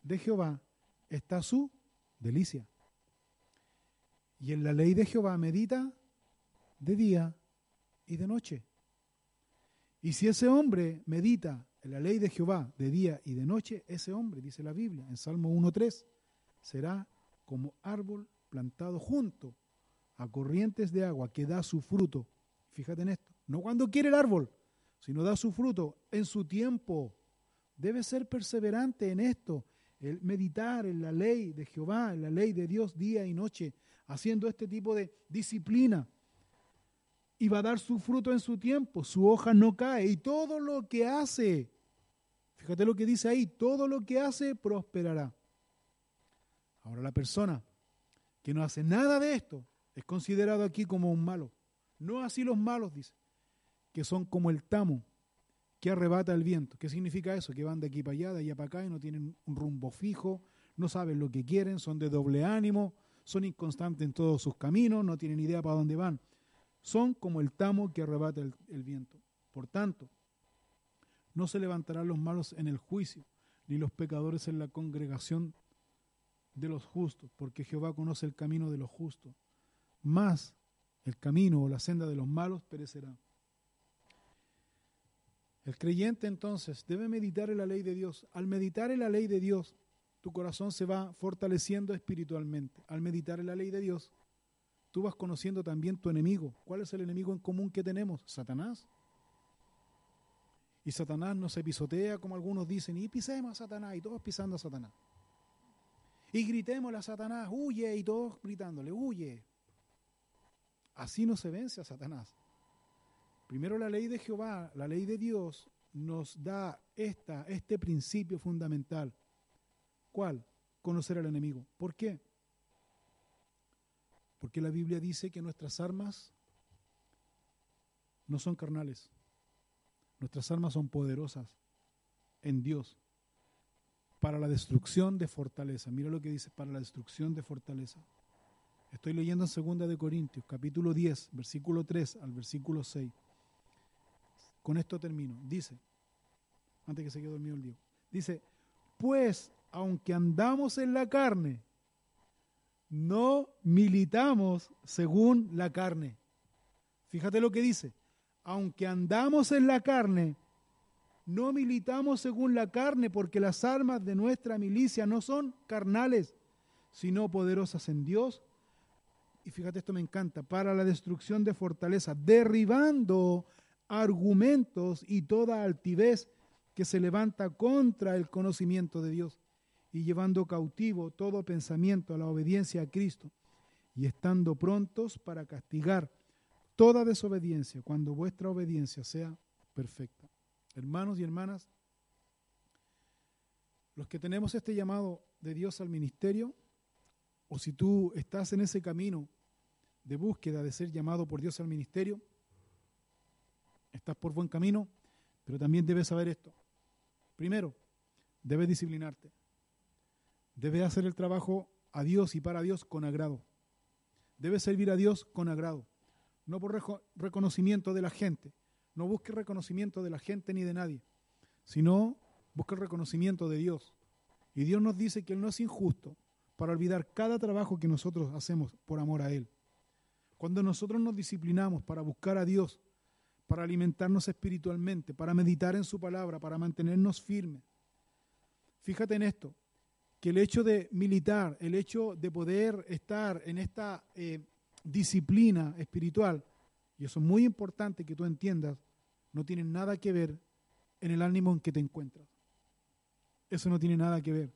[SPEAKER 1] de Jehová está su delicia. Y en la ley de Jehová medita de día y de noche. Y si ese hombre medita en la ley de Jehová de día y de noche, ese hombre, dice la Biblia en Salmo 1.3, será como árbol plantado junto a corrientes de agua que da su fruto. Fíjate en esto, no cuando quiere el árbol, sino da su fruto en su tiempo. Debe ser perseverante en esto el meditar en la ley de Jehová, en la ley de Dios día y noche, haciendo este tipo de disciplina. Y va a dar su fruto en su tiempo, su hoja no cae y todo lo que hace, fíjate lo que dice ahí, todo lo que hace prosperará. Ahora la persona que no hace nada de esto es considerado aquí como un malo. No así los malos, dice, que son como el tamo, que arrebata el viento. ¿Qué significa eso? Que van de aquí para allá, de allá para acá y no tienen un rumbo fijo, no saben lo que quieren, son de doble ánimo, son inconstantes en todos sus caminos, no tienen idea para dónde van. Son como el tamo que arrebata el, el viento. Por tanto, no se levantarán los malos en el juicio, ni los pecadores en la congregación de los justos, porque Jehová conoce el camino de los justos. Más el camino o la senda de los malos perecerá. El creyente entonces debe meditar en la ley de Dios. Al meditar en la ley de Dios, tu corazón se va fortaleciendo espiritualmente. Al meditar en la ley de Dios, tú vas conociendo también tu enemigo. ¿Cuál es el enemigo en común que tenemos? Satanás. Y Satanás no se pisotea como algunos dicen, y pisemos a Satanás, y todos pisando a Satanás. Y gritémosle a Satanás, huye, y todos gritándole, huye. Así no se vence a Satanás. Primero la ley de Jehová, la ley de Dios, nos da esta, este principio fundamental. ¿Cuál? Conocer al enemigo. ¿Por qué? Porque la Biblia dice que nuestras armas no son carnales. Nuestras armas son poderosas en Dios para la destrucción de fortaleza. Mira lo que dice, para la destrucción de fortaleza. Estoy leyendo en 2 de Corintios, capítulo 10, versículo 3 al versículo 6. Con esto termino. Dice, antes que se quede dormido el Dios, dice, pues aunque andamos en la carne, no militamos según la carne. Fíjate lo que dice, aunque andamos en la carne, no militamos según la carne, porque las armas de nuestra milicia no son carnales, sino poderosas en Dios. Y fíjate esto me encanta, para la destrucción de fortaleza, derribando argumentos y toda altivez que se levanta contra el conocimiento de Dios y llevando cautivo todo pensamiento a la obediencia a Cristo y estando prontos para castigar toda desobediencia cuando vuestra obediencia sea perfecta. Hermanos y hermanas, los que tenemos este llamado de Dios al ministerio, o si tú estás en ese camino de búsqueda de ser llamado por Dios al ministerio, estás por buen camino, pero también debes saber esto. Primero, debes disciplinarte. Debes hacer el trabajo a Dios y para Dios con agrado. Debes servir a Dios con agrado, no por reconocimiento de la gente. No busques reconocimiento de la gente ni de nadie, sino busca el reconocimiento de Dios. Y Dios nos dice que Él no es injusto, para olvidar cada trabajo que nosotros hacemos por amor a Él. Cuando nosotros nos disciplinamos para buscar a Dios, para alimentarnos espiritualmente, para meditar en su palabra, para mantenernos firmes. Fíjate en esto, que el hecho de militar, el hecho de poder estar en esta eh, disciplina espiritual, y eso es muy importante que tú entiendas, no tiene nada que ver en el ánimo en que te encuentras. Eso no tiene nada que ver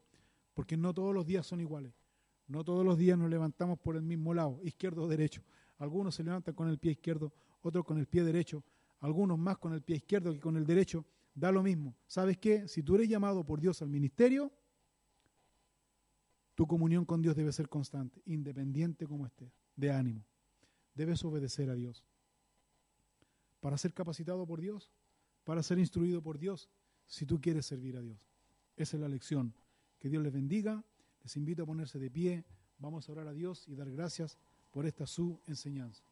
[SPEAKER 1] porque no todos los días son iguales. No todos los días nos levantamos por el mismo lado, izquierdo o derecho. Algunos se levantan con el pie izquierdo, otros con el pie derecho, algunos más con el pie izquierdo que con el derecho. Da lo mismo. ¿Sabes qué? Si tú eres llamado por Dios al ministerio, tu comunión con Dios debe ser constante, independiente como estés, de ánimo. Debes obedecer a Dios. Para ser capacitado por Dios, para ser instruido por Dios, si tú quieres servir a Dios. Esa es la lección que Dios les bendiga. Les invito a ponerse de pie. Vamos a orar a Dios y dar gracias por esta su enseñanza.